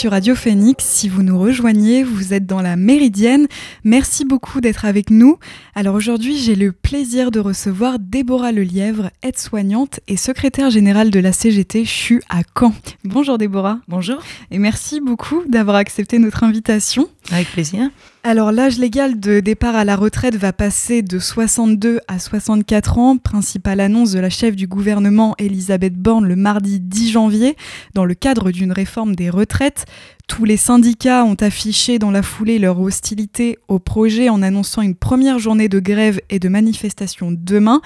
sur Radio Phoenix. Si vous nous rejoignez, vous êtes dans la Méridienne. Merci beaucoup d'être avec nous. Alors aujourd'hui, j'ai le plaisir de recevoir Déborah Lelièvre, aide-soignante et secrétaire générale de la CGT CHU à Caen. Bonjour Déborah. Bonjour. Et merci beaucoup d'avoir accepté notre invitation. Avec plaisir. Alors l'âge légal de départ à la retraite va passer de 62 à 64 ans, principale annonce de la chef du gouvernement Elisabeth Borne le mardi 10 janvier dans le cadre d'une réforme des retraites. Tous les syndicats ont affiché dans la foulée leur hostilité au projet en annonçant une première journée de grève et de manifestation demain.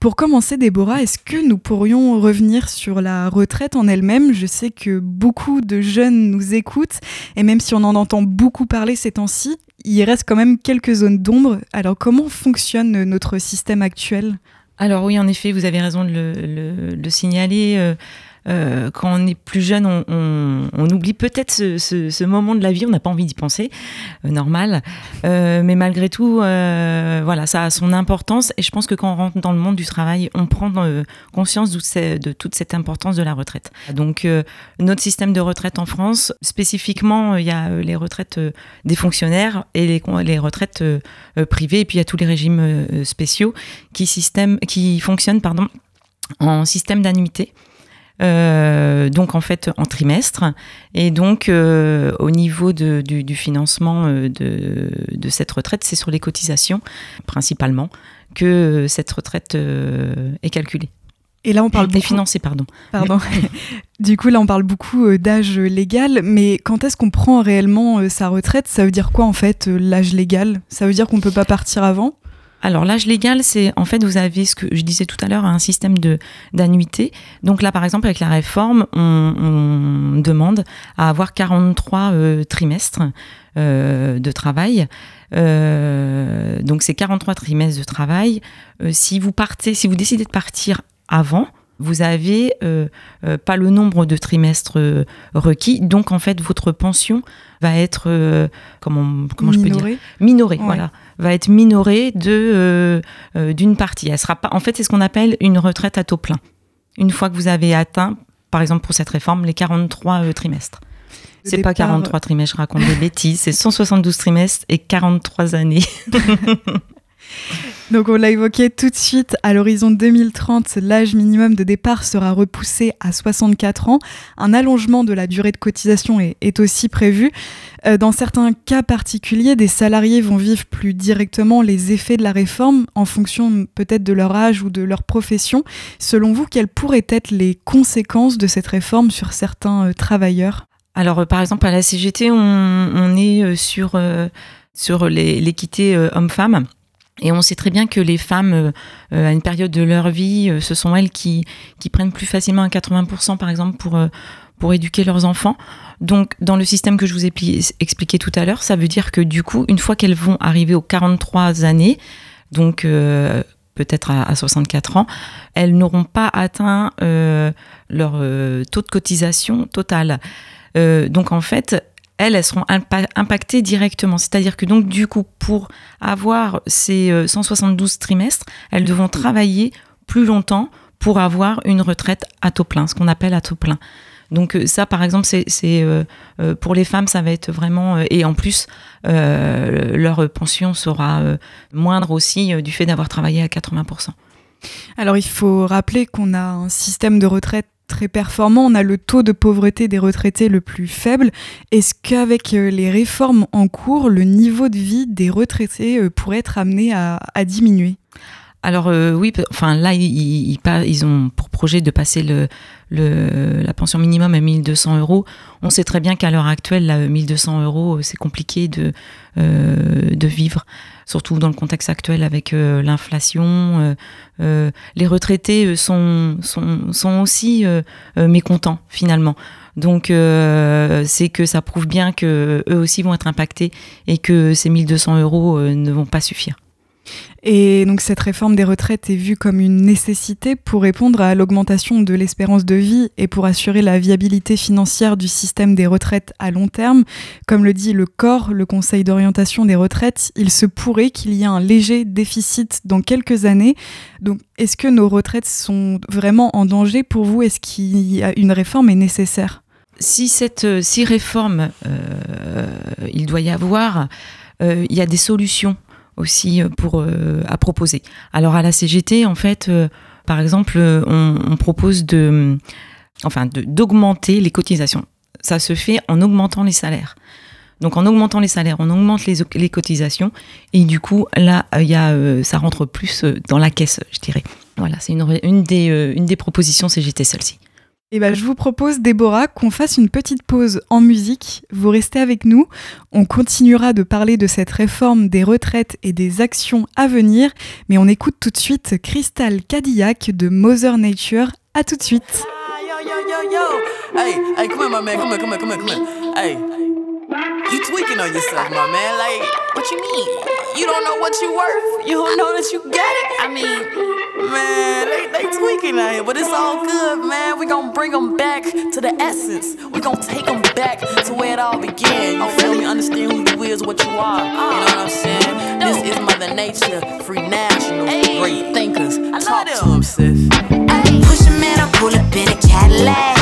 Pour commencer, Déborah, est-ce que nous pourrions revenir sur la retraite en elle-même? Je sais que beaucoup de jeunes nous écoutent et même si on en entend beaucoup parler ces temps-ci, il reste quand même quelques zones d'ombre. Alors comment fonctionne notre système actuel? Alors oui, en effet, vous avez raison de le, signaler. Euh, euh, quand on est plus jeune, on, oublie peut-être ce, moment de la vie, on n'a pas envie d'y penser, euh, normal. Euh, mais malgré tout, voilà, ça a son importance. Et je pense que quand on rentre dans le monde du travail, on prend conscience de, toute cette importance de la retraite. Donc, notre système de retraite en France, spécifiquement, il y a les retraites des fonctionnaires et les, retraites privées, et puis il y a tous les régimes spéciaux qui, fonctionnent en système d'annuité. Euh, donc en fait en trimestre. Et donc euh, au niveau du, financement euh, de, cette retraite, c'est sur les cotisations principalement que cette retraite est calculée. Et là, on parle des financés, pardon. Pardon. du coup, là, on parle beaucoup d'âge légal, mais quand est-ce qu'on prend réellement sa retraite? Ça veut dire quoi en fait, l'âge légal? Ça veut dire qu'on peut pas partir avant? Alors l'âge légal, c'est en fait vous avez ce que je disais tout à l'heure un système de d'annuité. Donc là par exemple avec la réforme, on, demande à avoir 43 euh, trimestres euh, de travail. Euh, donc c'est 43 trimestres de travail. si vous partez, si vous décidez de partir avant, vous avez pas le nombre de trimestres requis, donc en fait votre pension va être comment comment je peux dire? Minorée, voilà va être minorée de euh, euh, d'une partie. Elle sera pas. En fait, c'est ce qu'on appelle une retraite à taux plein. Une fois que vous avez atteint, par exemple pour cette réforme, les 43 euh, trimestres. C'est pas 43 trimestres, je raconte des bêtises. C'est 172 trimestres et 43 années. Donc on l'a évoqué tout de suite, à l'horizon 2030, l'âge minimum de départ sera repoussé à 64 ans. Un allongement de la durée de cotisation est, aussi prévu. Euh, dans certains cas particuliers, des salariés vont vivre plus directement les effets de la réforme en fonction peut-être de leur âge ou de leur profession. Selon vous, quelles pourraient être les conséquences de cette réforme sur certains euh, travailleurs? Alors euh, par exemple à la CGT, on, est sur, sur l'équité homme-femme. Et on sait très bien que les femmes, euh, euh, à une période de leur vie, euh, ce sont elles qui, prennent plus facilement un 80% par exemple pour éduquer leurs enfants. Donc dans le système que je vous ai expliqué tout à l'heure, ça veut dire que du coup, une fois qu'elles vont arriver aux 43 années, donc peut-être à, 64 ans, elles n'auront pas atteint leur taux de cotisation total. donc en fait, elles, elles seront impactées directement. C'est-à-dire que donc du coup, pour avoir ces 172 euh, trimestres, elles devront travailler plus longtemps pour avoir une retraite à taux plein, ce qu'on appelle à taux plein. Donc euh, ça, par exemple, c'est euh, pour les femmes, ça va être vraiment et en plus leur pension sera moindre aussi du fait d'avoir travaillé à 80%. Alors il faut rappeler qu'on a un système de retraite très performant, on a le taux de pauvreté des retraités le plus faible. Est-ce qu'avec euh, les réformes en cours, le niveau de vie des retraités euh, pourrait être amené à, diminuer? Alors euh, oui, enfin là ils, ils, ont pour projet de passer le, la pension minimum à 1200 euros. On sait très bien qu'à l'heure actuelle, là, 1200 euros, c'est compliqué de, de vivre surtout dans le contexte actuel avec euh, l'inflation. Euh, euh, les retraités sont, sont, aussi mécontents finalement. Donc c'est que ça prouve bien que eux aussi vont être impactés et que ces 1200 euros ne vont pas suffire. Et donc cette réforme des retraites est vue comme une nécessité pour répondre à l'augmentation de l'espérance de vie et pour assurer la viabilité financière du système des retraites à long terme. Comme le dit le corps, le Conseil d'orientation des retraites, il se pourrait qu'il y ait un léger déficit dans quelques années. Donc est-ce que nos retraites sont vraiment en danger pour vous? Est-ce qu'une réforme est nécessaire? Si cette si réforme il doit y avoir, il y a des solutions aussi pour à proposer. Alors à la CGT, en fait, par exemple, on, propose de enfin d'augmenter les cotisations. Ça se fait en augmentant les salaires. Donc en augmentant les salaires, on augmente les, cotisations et du coup là, y a, euh, ça rentre plus euh, dans la caisse, je dirais. Voilà, c'est une, des, euh, une des propositions CGT celle-ci. Eh ben, je vous propose, Déborah, qu'on fasse une petite pause en musique. Vous restez avec nous. On continuera de parler de cette réforme des retraites et des actions à venir. Mais on écoute tout de suite Crystal Cadillac de Mother Nature. À tout de suite. Hey, hey, come here, my man. Come here, come here, come here, come here. Hey, you tweaking on yourself, my man. Like, what you mean? You don't know what you worth. You don't know that you get it. I mean, man, they, tweaking out here, but it's all good, man. We gonna bring them back to the essence. We gonna take them back to where it all began. You feel me? Understand who you is, what you are. You know what I'm saying? This is Mother Nature, free national, great thinkers. Talk to them, sis. Push a man, I pull up in a Cadillac.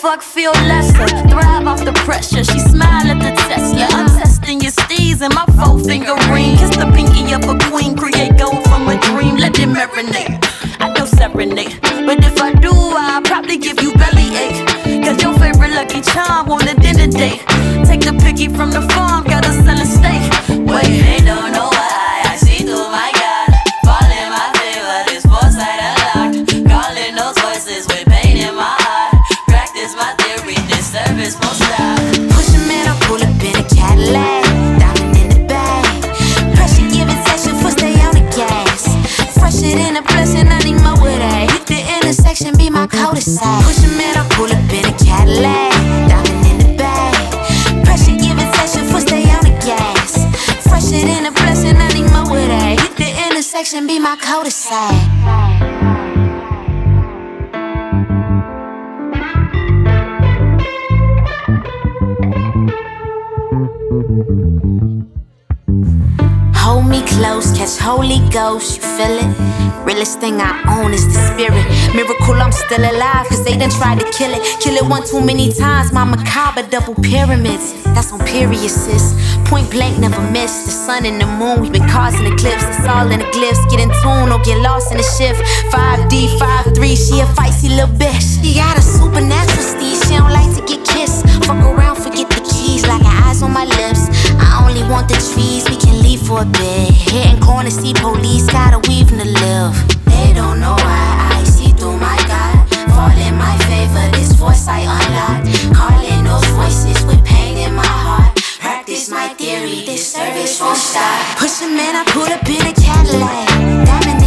Fuck feel lesser? Thrive off the pressure. She smile at the Tesla. I'm testing your steez and my four finger ring. Kiss the pinky of a queen. Create intersection, be my cul-de-sac. Hold me close, catch Holy Ghost, you feel it? Realest thing I own is the spirit. Miracle, I'm still alive, cause they done tried to kill it. Kill it one too many times, my macabre double pyramids. That's on period, sis. Point blank, never miss. The sun and the moon, we've been causing eclipse. It's all in the glyphs. Get in tune or get lost in the shift. 5D, 5-3, she a feisty little bitch. She got a supernatural steed, she don't like to get kissed. Fuck around, want the trees, we can leave for a bit. Hitting corners, see police, gotta weave to live. They don't know why I see through my God. Fall in my favor, this voice I unlocked. Calling those voices with pain in my heart. Practice my theory, this service won't stop. Push a man, I put up in a Cadillac. Diamond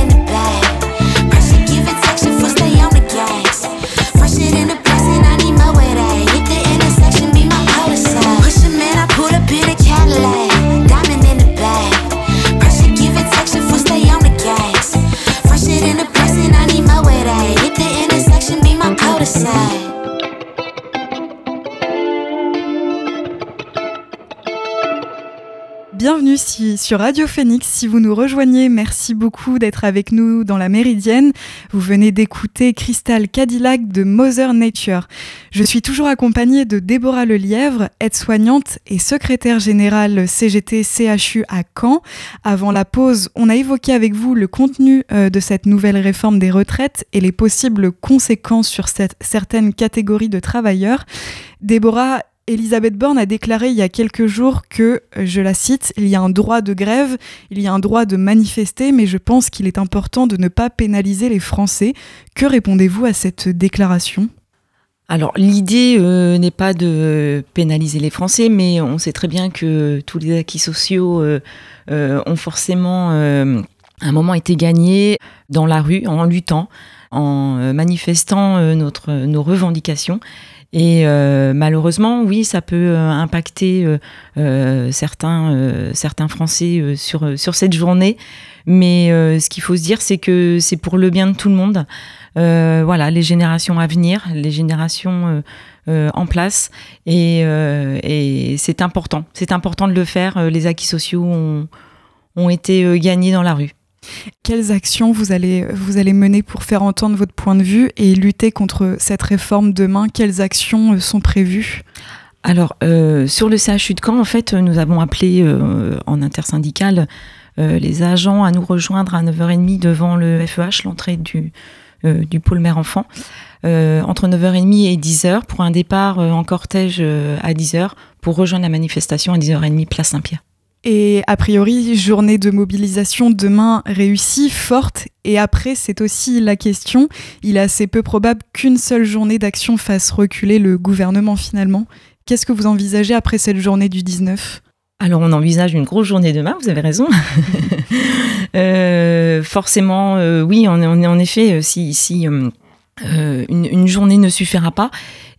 Sur Radio Phoenix. Si vous nous rejoignez, merci beaucoup d'être avec nous dans la Méridienne. Vous venez d'écouter Crystal Cadillac de Mother Nature. Je suis toujours accompagnée de Déborah Lelièvre, aide-soignante et secrétaire générale CGT-CHU à Caen. Avant la pause, on a évoqué avec vous le contenu euh, de cette nouvelle réforme des retraites et les possibles conséquences sur cette- certaines catégories de travailleurs. Déborah, Elisabeth Borne a déclaré il y a quelques jours que, euh, je la cite, il y a un droit de grève, il y a un droit de manifester, mais je pense qu'il est important de ne pas pénaliser les Français. Que répondez-vous à cette déclaration? Alors l'idée euh, n'est pas de pénaliser les Français, mais on sait très bien que tous les acquis sociaux euh, ont forcément un moment était gagné dans la rue en luttant, en manifestant nos revendications. Et malheureusement, oui, ça peut impacter certains, certains Français sur, sur cette journée. Mais ce qu'il faut se dire, c'est que c'est pour le bien de tout le monde. voilà, les générations à venir, les générations euh, en place euh, et, c'est important. C'est important de le faire. Euh, les acquis sociaux ont, ont été gagnés dans la rue. Quelles actions vous allez, mener pour faire entendre votre point de vue et lutter contre cette réforme demain? Quelles actions sont prévues? Alors, sur le CHU de Caen, en fait, nous avons appelé en intersyndical les agents à nous rejoindre à 9h30 devant le FEH, l'entrée du, du pôle mère-enfant. Euh, entre 9h30 et 10h pour un départ euh, en cortège euh, à 10h pour rejoindre la manifestation à 10h30 place Saint-Pierre. Et a priori, journée de mobilisation demain réussie, forte. Et après, c'est aussi la question, il est assez peu probable qu'une seule journée d'action fasse reculer le gouvernement finalement. Qu'est-ce que vous envisagez après cette journée du 19 alors on envisage une grosse journée demain, vous avez raison. forcément, oui, en, en, effet, si, si euh, une, journée ne suffira pas.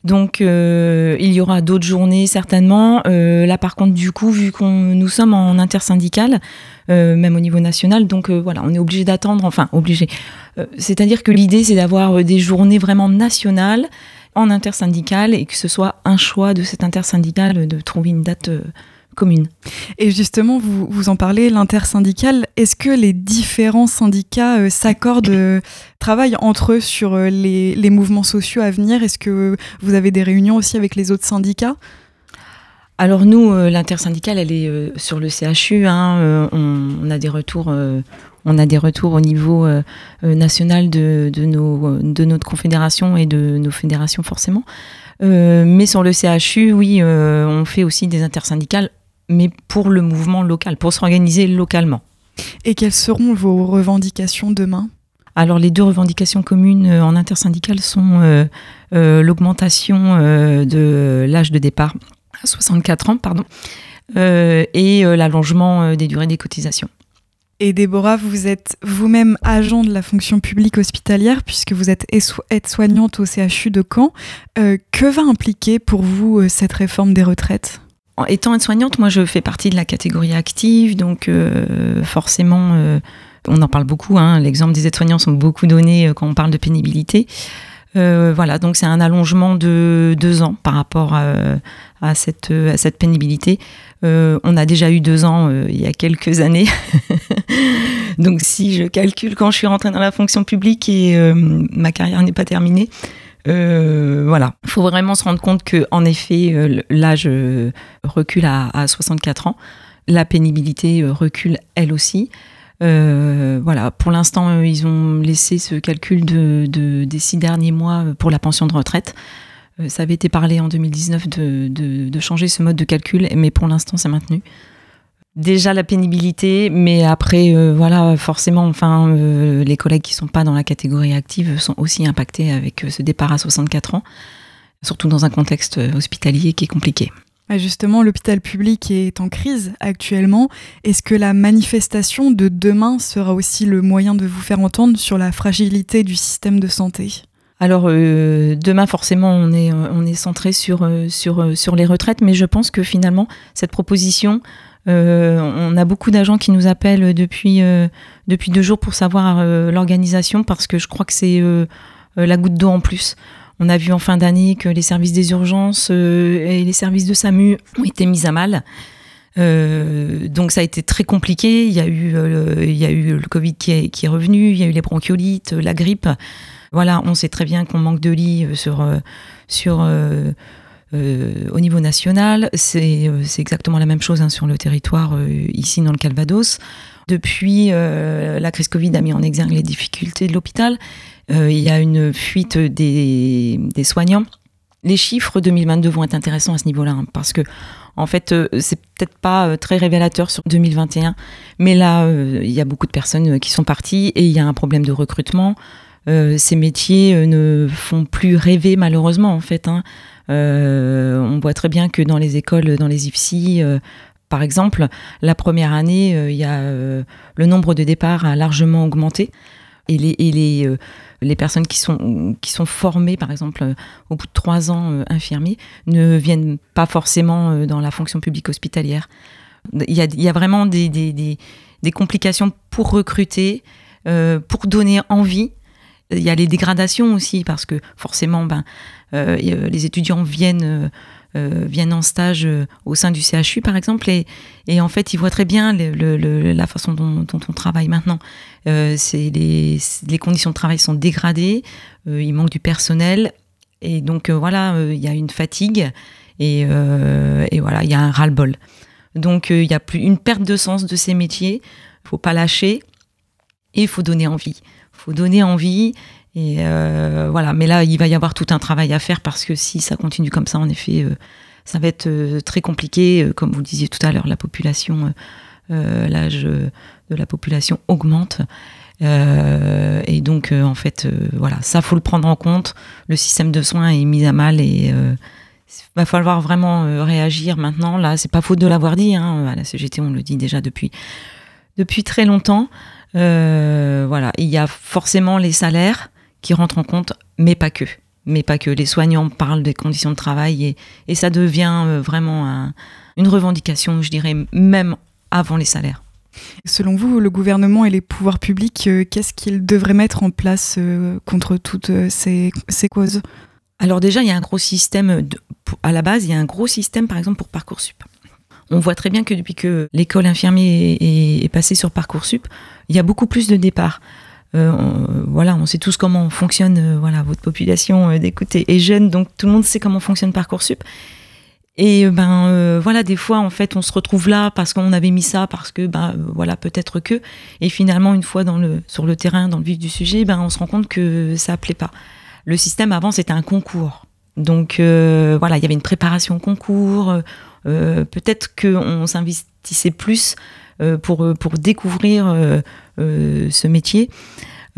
Donc euh, il y aura d'autres journées certainement. Euh, là par contre du coup vu qu'on nous sommes en intersyndical, même au niveau national, donc voilà on est obligé d'attendre. Enfin obligé. C'est-à-dire que l'idée c'est d'avoir des journées vraiment nationales en intersyndical et que ce soit un choix de cet intersyndical de trouver une date commune. Et justement, vous, vous en parlez, l'intersyndical, est-ce que les différents syndicats euh, s'accordent, euh, travaillent entre eux sur euh, les, les, mouvements sociaux à venir? Est-ce que vous avez des réunions aussi avec les autres syndicats? Alors nous, l'intersyndicale, elle est sur le CHU. Hein, on, a des retours, on a des retours au niveau national de, de, nos, de notre confédération et de nos fédérations forcément. mais sur le CHU, oui, on fait aussi des intersyndicales mais pour le mouvement local, pour s'organiser localement. Et quelles seront vos revendications demain? Alors les deux revendications communes euh, en intersyndicale sont euh, euh, l'augmentation de l'âge de départ à 64 ans pardon, et l'allongement des durées des cotisations. Et Déborah, vous êtes vous-même agent de la fonction publique hospitalière puisque vous êtes aide-soignante au CHU de Caen. que va impliquer pour vous cette réforme des retraites? Étant aide-soignante, moi je fais partie de la catégorie active, donc euh, forcément, euh, on en parle beaucoup. Hein, L'exemple des aides-soignants sont beaucoup donnés euh, quand on parle de pénibilité. voilà, donc c'est un allongement de deux ans par rapport à, cette, à cette pénibilité. on a déjà eu deux ans il y a quelques années. donc si je calcule quand je suis rentrée dans la fonction publique et ma carrière n'est pas terminée, euh, voilà, il faut vraiment se rendre compte que en effet, euh, l'âge euh, recule à, 64 ans. La pénibilité recule elle aussi. voilà, pour l'instant, ils ont laissé ce calcul de, des six derniers mois pour la pension de retraite. ça avait été parlé en 2019 de, de changer ce mode de calcul, mais pour l'instant, c'est maintenu déjà la pénibilité, mais après, euh, voilà, forcément, enfin, euh, les collègues qui sont pas dans la catégorie active sont aussi impactés avec euh, ce départ à 64 ans, surtout dans un contexte hospitalier qui est compliqué. Justement, l'hôpital public est en crise actuellement. Est-ce que la manifestation de demain sera aussi le moyen de vous faire entendre sur la fragilité du système de santé? Alors demain forcément on est on est centré sur sur sur les retraites mais je pense que finalement cette proposition on a beaucoup d'agents qui nous appellent depuis, euh, depuis deux jours pour savoir euh, l'organisation parce que je crois que c'est la goutte d'eau en plus. On a vu en fin d'année que les services des urgences et les services de SAMU ont été mis à mal. donc ça a été très compliqué. Il y a eu, il y a eu le Covid qui est, qui est, revenu, il y a eu les bronchiolites, la grippe. Voilà, on sait très bien qu'on manque de lits sur, sur euh, au niveau national, euh, c'est exactement la même chose hein, sur le territoire euh, ici dans le Calvados. Depuis, la crise Covid a mis en exergue les difficultés de l'hôpital. il y a une fuite des, soignants. Les chiffres 2022 vont être intéressants à ce niveau-là, hein, parce que en fait, c'est peut-être pas très révélateur sur 2021, mais là, il y a beaucoup de personnes qui sont parties et il y a un problème de recrutement. ces métiers ne font plus rêver malheureusement en fait. Hein. Euh, on voit très bien que dans les écoles, dans les IFSI, euh, par exemple, la première année, il y a le nombre de départs a largement augmenté et les, les, les personnes qui sont, qui sont formées, par exemple, au bout de trois ans infirmiers, ne viennent pas forcément dans la fonction publique hospitalière. Il y a, il y a vraiment des, des, des, complications pour recruter, pour donner envie. Il y a les dégradations aussi, parce que forcément, ben, les étudiants viennent euh, viennent en stage euh, au sein du CHU, par exemple, et, et, en fait, ils voient très bien la façon dont, on travaille maintenant. Euh, les, conditions de travail sont dégradées, il manque du personnel, et donc voilà, il y a une fatigue, et, et voilà, il y a un ras-le-bol. Donc il y a plus une perte de sens de ces métiers, il faut pas lâcher, et il faut donner envie. Faut donner envie, et euh, voilà, mais là, il va y avoir tout un travail à faire parce que si ça continue comme ça, en effet, euh, ça va être euh, très compliqué. Comme vous le disiez tout à l'heure, la population, l'âge de la population augmente. et donc, en fait, voilà, ça faut le prendre en compte. Le système de soins est mis à mal et il va falloir vraiment réagir maintenant. Là, c'est pas faute de l'avoir dit. Hein. À la CGT, on le dit déjà depuis depuis très longtemps. Voilà, il y a forcément les salaires qui rentrent en compte, mais pas que. Mais pas que. Les soignants parlent des conditions de travail et, et ça devient euh, vraiment une revendication, je dirais, même avant les salaires. Selon vous, le gouvernement et les pouvoirs publics, euh, qu'est-ce qu'ils devraient mettre en place euh, contre toutes ces, ces causes? Alors déjà, il y a un gros système, de, à la base, il y a un gros système, par exemple, pour Parcoursup. On voit très bien que depuis que l'école infirmier est, passée sur Parcoursup, il y a beaucoup plus de départs. Euh, on, voilà, on sait tous comment fonctionne euh, voilà votre population euh, d'écoute est, jeune, donc tout le monde sait comment fonctionne parcoursup. Et ben voilà, des fois en fait on se retrouve là parce qu'on avait mis ça parce que ben voilà peut-être que et finalement une fois dans le sur le terrain dans le vif du sujet, ben on se rend compte que ça plaît pas. Le système avant c'était un concours, donc voilà il y avait une préparation au concours. Peut-être qu'on s'investissait plus pour pour découvrir euh, ce métier.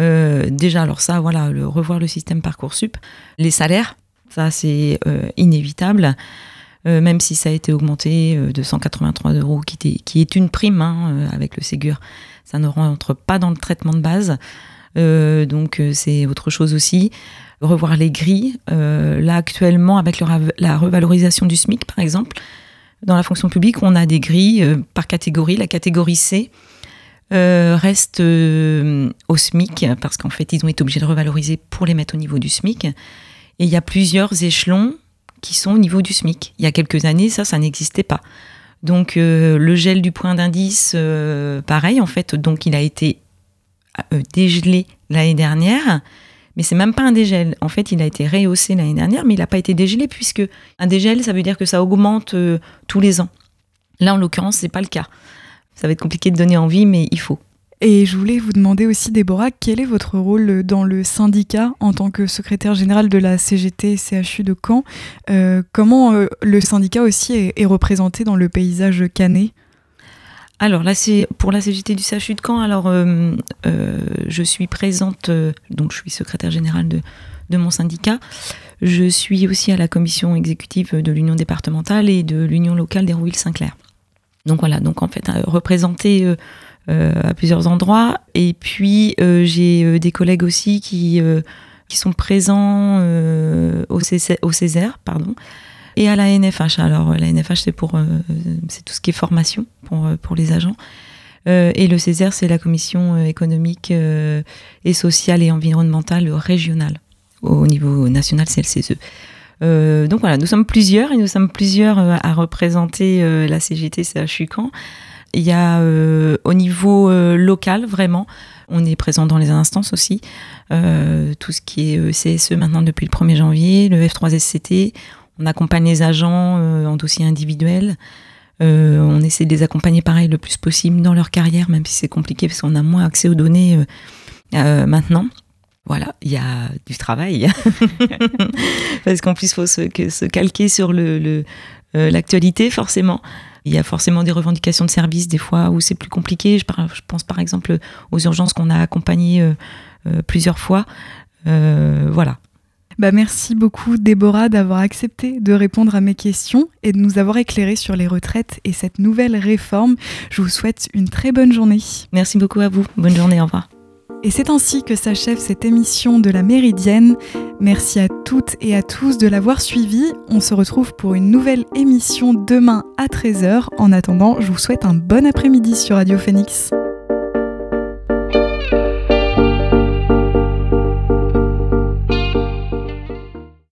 Euh, déjà, alors ça, voilà, revoir le système Parcoursup. Les salaires, ça c'est euh, inévitable. même si ça a été augmenté de 183 euros, qui, qui est une prime hein, avec le Ségur, ça ne rentre pas dans le traitement de base. donc c'est autre chose aussi. Revoir les grilles. là actuellement, avec la revalorisation du SMIC par exemple, dans la fonction publique, on a des grilles par catégorie. La catégorie C, euh, reste euh, au SMIC, parce qu'en fait, ils ont été obligés de revaloriser pour les mettre au niveau du SMIC. Et il y a plusieurs échelons qui sont au niveau du SMIC. Il y a quelques années, ça, ça n'existait pas. Donc, euh, le gel du point d'indice, pareil, en fait, donc il a été dégelé l'année dernière. Mais c'est même pas un dégel. En fait, il a été rehaussé l'année dernière, mais il n'a pas été dégelé puisque un dégel, ça veut dire que ça augmente tous les ans. Là, en l'occurrence, c'est pas le cas ça va être compliqué de donner envie, mais il faut. Et je voulais vous demander aussi, Déborah, quel est votre rôle dans le syndicat en tant que secrétaire général de la CGT CHU de Caen? Euh, Comment euh, le syndicat aussi est, représenté dans le paysage canet? Alors pour la CGT du CHU de Caen. Alors, euh, je suis présente, donc je suis secrétaire générale de, mon syndicat. Je suis aussi à la commission exécutive de l'Union départementale et de l'Union locale d'Hérouville-Saint-Clair. Donc voilà, donc en fait, euh, représenté euh, euh, à plusieurs endroits. Et puis, j'ai des collègues aussi qui, sont présents au, au Césaire, pardon, et à la NFH. Alors, la NFH, c'est pour c'est tout ce qui est formation pour, pour les agents. et le Césaire, c'est la commission économique et sociale et environnementale régionale. Au niveau national, c'est le CESE. Euh, donc voilà, nous sommes plusieurs et nous sommes plusieurs euh, à représenter euh, la CGT CHU Caen. Il y a au niveau local, vraiment, on est présent dans les instances aussi. tout ce qui est CSE maintenant depuis le 1er janvier, le F3SCT, on accompagne les agents en dossier individuel. on essaie de les accompagner pareil le plus possible dans leur carrière, même si c'est compliqué parce qu'on a moins accès aux données maintenant voilà, il y a du travail. Parce qu'en plus, il faut se, calquer sur euh, l'actualité, forcément. Il y a forcément des revendications de services, des fois où c'est plus compliqué. Je, je, pense par exemple aux urgences qu'on a accompagnées euh, euh, plusieurs fois. voilà. Bah merci beaucoup Déborah d'avoir accepté de répondre à mes questions et de nous avoir éclairé sur les retraites et cette nouvelle réforme. Je vous souhaite une très bonne journée. Merci beaucoup à vous. Bonne journée, au revoir. Et c'est ainsi que s'achève cette émission de la Méridienne. Merci à toutes et à tous de l'avoir suivi. On se retrouve pour une nouvelle émission demain à 13h. En attendant, je vous souhaite un bon après-midi sur Radio Phoenix.